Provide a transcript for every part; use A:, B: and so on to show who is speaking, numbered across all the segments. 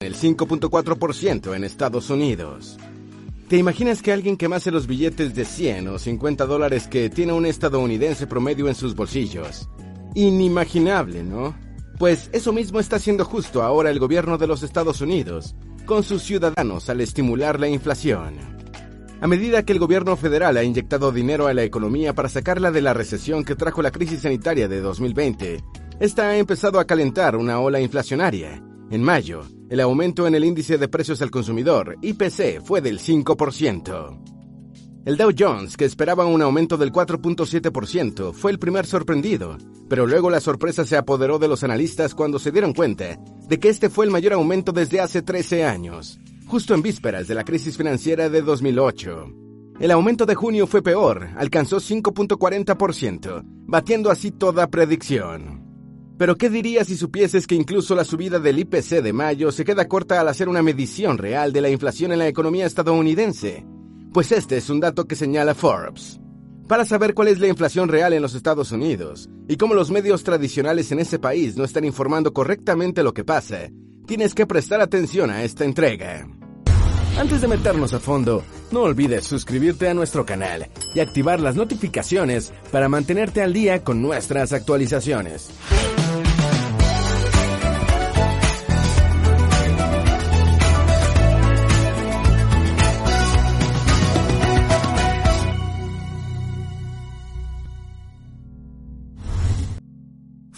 A: el 5.4% en Estados Unidos. ¿Te imaginas que alguien quemase los billetes de 100 o 50 dólares que tiene un estadounidense promedio en sus bolsillos? Inimaginable, ¿no? Pues eso mismo está haciendo justo ahora el gobierno de los Estados Unidos con sus ciudadanos al estimular la inflación. A medida que el gobierno federal ha inyectado dinero a la economía para sacarla de la recesión que trajo la crisis sanitaria de 2020, esta ha empezado a calentar una ola inflacionaria. En mayo, el aumento en el índice de precios al consumidor, IPC, fue del 5%. El Dow Jones, que esperaba un aumento del 4.7%, fue el primer sorprendido, pero luego la sorpresa se apoderó de los analistas cuando se dieron cuenta de que este fue el mayor aumento desde hace 13 años, justo en vísperas de la crisis financiera de 2008. El aumento de junio fue peor, alcanzó 5.40%, batiendo así toda predicción. Pero ¿qué dirías si supieses que incluso la subida del IPC de mayo se queda corta al hacer una medición real de la inflación en la economía estadounidense? Pues este es un dato que señala Forbes. Para saber cuál es la inflación real en los Estados Unidos y cómo los medios tradicionales en ese país no están informando correctamente lo que pasa, tienes que prestar atención a esta entrega. Antes de meternos a fondo, no olvides suscribirte a nuestro canal y activar las notificaciones para mantenerte al día con nuestras actualizaciones.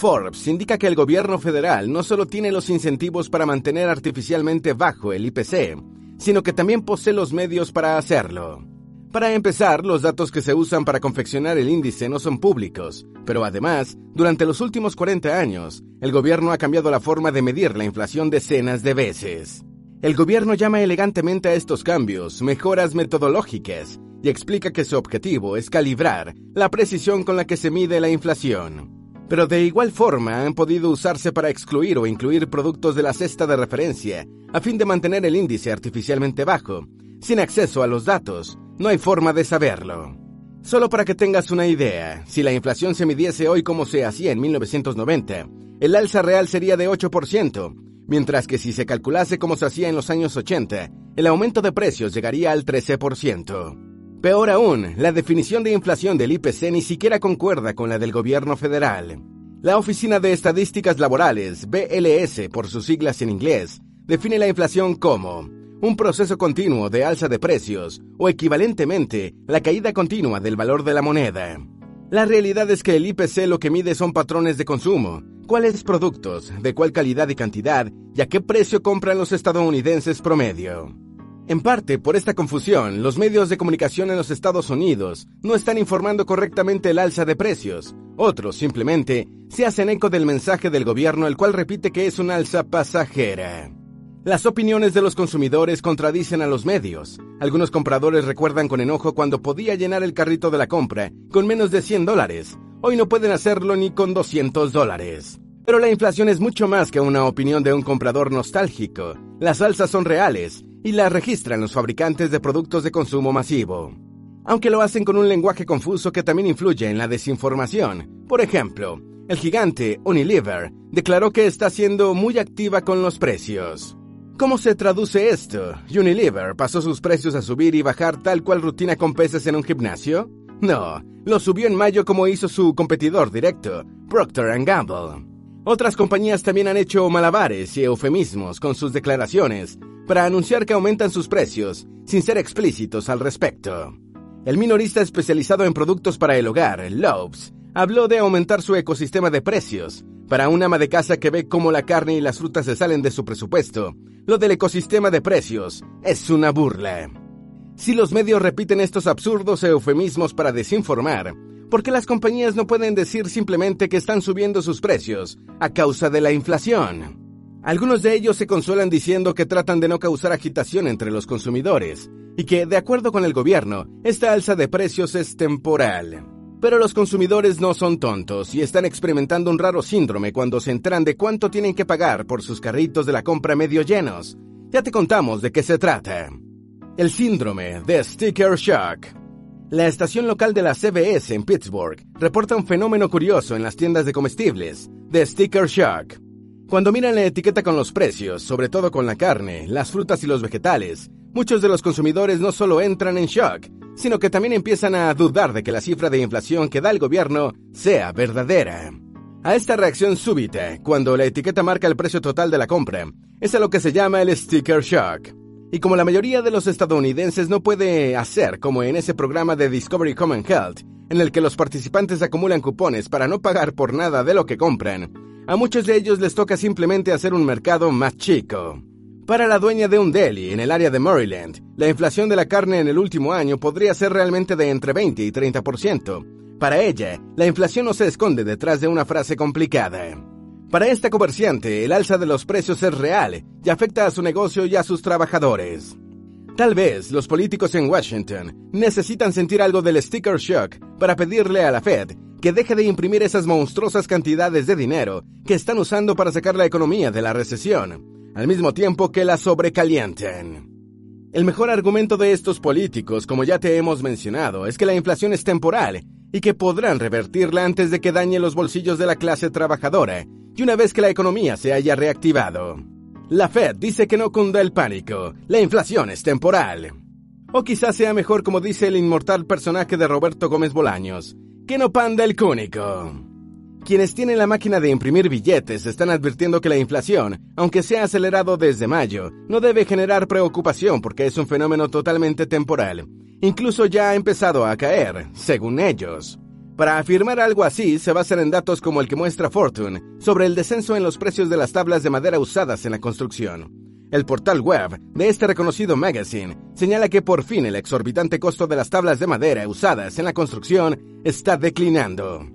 A: Forbes indica que el gobierno federal no solo tiene los incentivos para mantener artificialmente bajo el IPC, sino que también posee los medios para hacerlo. Para empezar, los datos que se usan para confeccionar el índice no son públicos, pero además, durante los últimos 40 años, el gobierno ha cambiado la forma de medir la inflación decenas de veces. El gobierno llama elegantemente a estos cambios mejoras metodológicas y explica que su objetivo es calibrar la precisión con la que se mide la inflación pero de igual forma han podido usarse para excluir o incluir productos de la cesta de referencia, a fin de mantener el índice artificialmente bajo. Sin acceso a los datos, no hay forma de saberlo. Solo para que tengas una idea, si la inflación se midiese hoy como se hacía en 1990, el alza real sería de 8%, mientras que si se calculase como se hacía en los años 80, el aumento de precios llegaría al 13%. Peor aún, la definición de inflación del IPC ni siquiera concuerda con la del gobierno federal. La Oficina de Estadísticas Laborales, BLS por sus siglas en inglés, define la inflación como un proceso continuo de alza de precios o equivalentemente la caída continua del valor de la moneda. La realidad es que el IPC lo que mide son patrones de consumo, cuáles productos, de cuál calidad y cantidad y a qué precio compran los estadounidenses promedio. En parte por esta confusión, los medios de comunicación en los Estados Unidos no están informando correctamente el alza de precios. Otros simplemente se hacen eco del mensaje del gobierno el cual repite que es una alza pasajera. Las opiniones de los consumidores contradicen a los medios. Algunos compradores recuerdan con enojo cuando podía llenar el carrito de la compra con menos de 100 dólares. Hoy no pueden hacerlo ni con 200 dólares. Pero la inflación es mucho más que una opinión de un comprador nostálgico. Las alzas son reales y la registran los fabricantes de productos de consumo masivo. Aunque lo hacen con un lenguaje confuso que también influye en la desinformación. Por ejemplo, el gigante Unilever declaró que está siendo muy activa con los precios. ¿Cómo se traduce esto? ¿Unilever pasó sus precios a subir y bajar tal cual rutina con peces en un gimnasio? No, lo subió en mayo como hizo su competidor directo, Procter Gamble. Otras compañías también han hecho malabares y eufemismos con sus declaraciones para anunciar que aumentan sus precios, sin ser explícitos al respecto. El minorista especializado en productos para el hogar, Lobes, habló de aumentar su ecosistema de precios. Para un ama de casa que ve cómo la carne y las frutas se salen de su presupuesto, lo del ecosistema de precios es una burla. Si los medios repiten estos absurdos eufemismos para desinformar, ¿por qué las compañías no pueden decir simplemente que están subiendo sus precios a causa de la inflación? Algunos de ellos se consuelan diciendo que tratan de no causar agitación entre los consumidores y que, de acuerdo con el gobierno, esta alza de precios es temporal. Pero los consumidores no son tontos y están experimentando un raro síndrome cuando se enteran de cuánto tienen que pagar por sus carritos de la compra medio llenos. Ya te contamos de qué se trata. El síndrome de Sticker Shock. La estación local de la CBS en Pittsburgh reporta un fenómeno curioso en las tiendas de comestibles, de Sticker Shock. Cuando miran la etiqueta con los precios, sobre todo con la carne, las frutas y los vegetales, muchos de los consumidores no solo entran en shock, sino que también empiezan a dudar de que la cifra de inflación que da el gobierno sea verdadera. A esta reacción súbita, cuando la etiqueta marca el precio total de la compra, es a lo que se llama el sticker shock. Y como la mayoría de los estadounidenses no puede hacer como en ese programa de Discovery Common Health, en el que los participantes acumulan cupones para no pagar por nada de lo que compran, a muchos de ellos les toca simplemente hacer un mercado más chico. Para la dueña de un deli en el área de Maryland, la inflación de la carne en el último año podría ser realmente de entre 20 y 30%. Para ella, la inflación no se esconde detrás de una frase complicada. Para esta comerciante, el alza de los precios es real y afecta a su negocio y a sus trabajadores. Tal vez los políticos en Washington necesitan sentir algo del sticker shock para pedirle a la Fed que deje de imprimir esas monstruosas cantidades de dinero que están usando para sacar la economía de la recesión, al mismo tiempo que la sobrecalienten. El mejor argumento de estos políticos, como ya te hemos mencionado, es que la inflación es temporal y que podrán revertirla antes de que dañe los bolsillos de la clase trabajadora y una vez que la economía se haya reactivado. La Fed dice que no cunda el pánico, la inflación es temporal. O quizás sea mejor como dice el inmortal personaje de Roberto Gómez Bolaños, que no panda el cúnico. Quienes tienen la máquina de imprimir billetes están advirtiendo que la inflación, aunque sea acelerado desde mayo, no debe generar preocupación porque es un fenómeno totalmente temporal. Incluso ya ha empezado a caer, según ellos. Para afirmar algo así, se basan en datos como el que muestra Fortune sobre el descenso en los precios de las tablas de madera usadas en la construcción. El portal web de este reconocido magazine señala que por fin el exorbitante costo de las tablas de madera usadas en la construcción está declinando.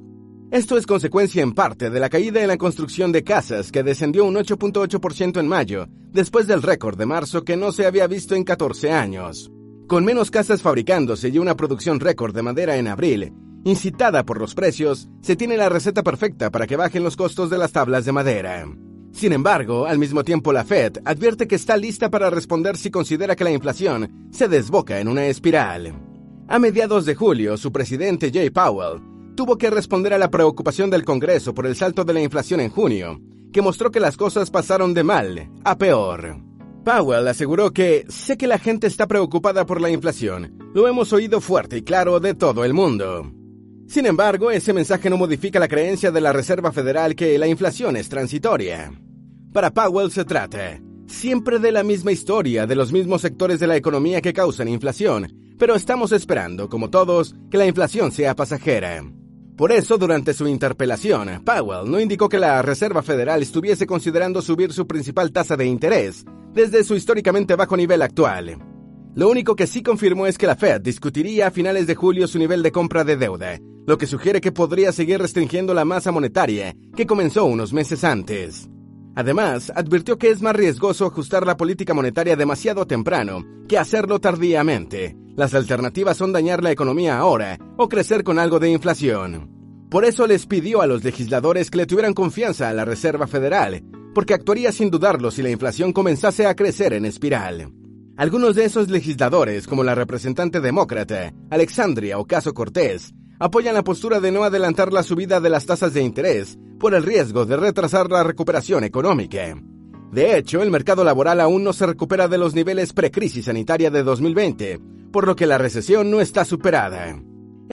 A: Esto es consecuencia en parte de la caída en la construcción de casas que descendió un 8.8% en mayo, después del récord de marzo que no se había visto en 14 años. Con menos casas fabricándose y una producción récord de madera en abril, incitada por los precios, se tiene la receta perfecta para que bajen los costos de las tablas de madera. Sin embargo, al mismo tiempo la Fed advierte que está lista para responder si considera que la inflación se desboca en una espiral. A mediados de julio, su presidente Jay Powell tuvo que responder a la preocupación del Congreso por el salto de la inflación en junio, que mostró que las cosas pasaron de mal a peor. Powell aseguró que sé que la gente está preocupada por la inflación, lo hemos oído fuerte y claro de todo el mundo. Sin embargo, ese mensaje no modifica la creencia de la Reserva Federal que la inflación es transitoria. Para Powell se trata siempre de la misma historia de los mismos sectores de la economía que causan inflación, pero estamos esperando, como todos, que la inflación sea pasajera. Por eso, durante su interpelación, Powell no indicó que la Reserva Federal estuviese considerando subir su principal tasa de interés desde su históricamente bajo nivel actual. Lo único que sí confirmó es que la Fed discutiría a finales de julio su nivel de compra de deuda, lo que sugiere que podría seguir restringiendo la masa monetaria, que comenzó unos meses antes. Además, advirtió que es más riesgoso ajustar la política monetaria demasiado temprano que hacerlo tardíamente. Las alternativas son dañar la economía ahora o crecer con algo de inflación. Por eso les pidió a los legisladores que le tuvieran confianza a la Reserva Federal, porque actuaría sin dudarlo si la inflación comenzase a crecer en espiral. Algunos de esos legisladores, como la representante demócrata, Alexandria Ocasio Cortés, apoyan la postura de no adelantar la subida de las tasas de interés por el riesgo de retrasar la recuperación económica. De hecho, el mercado laboral aún no se recupera de los niveles precrisis sanitaria de 2020, por lo que la recesión no está superada.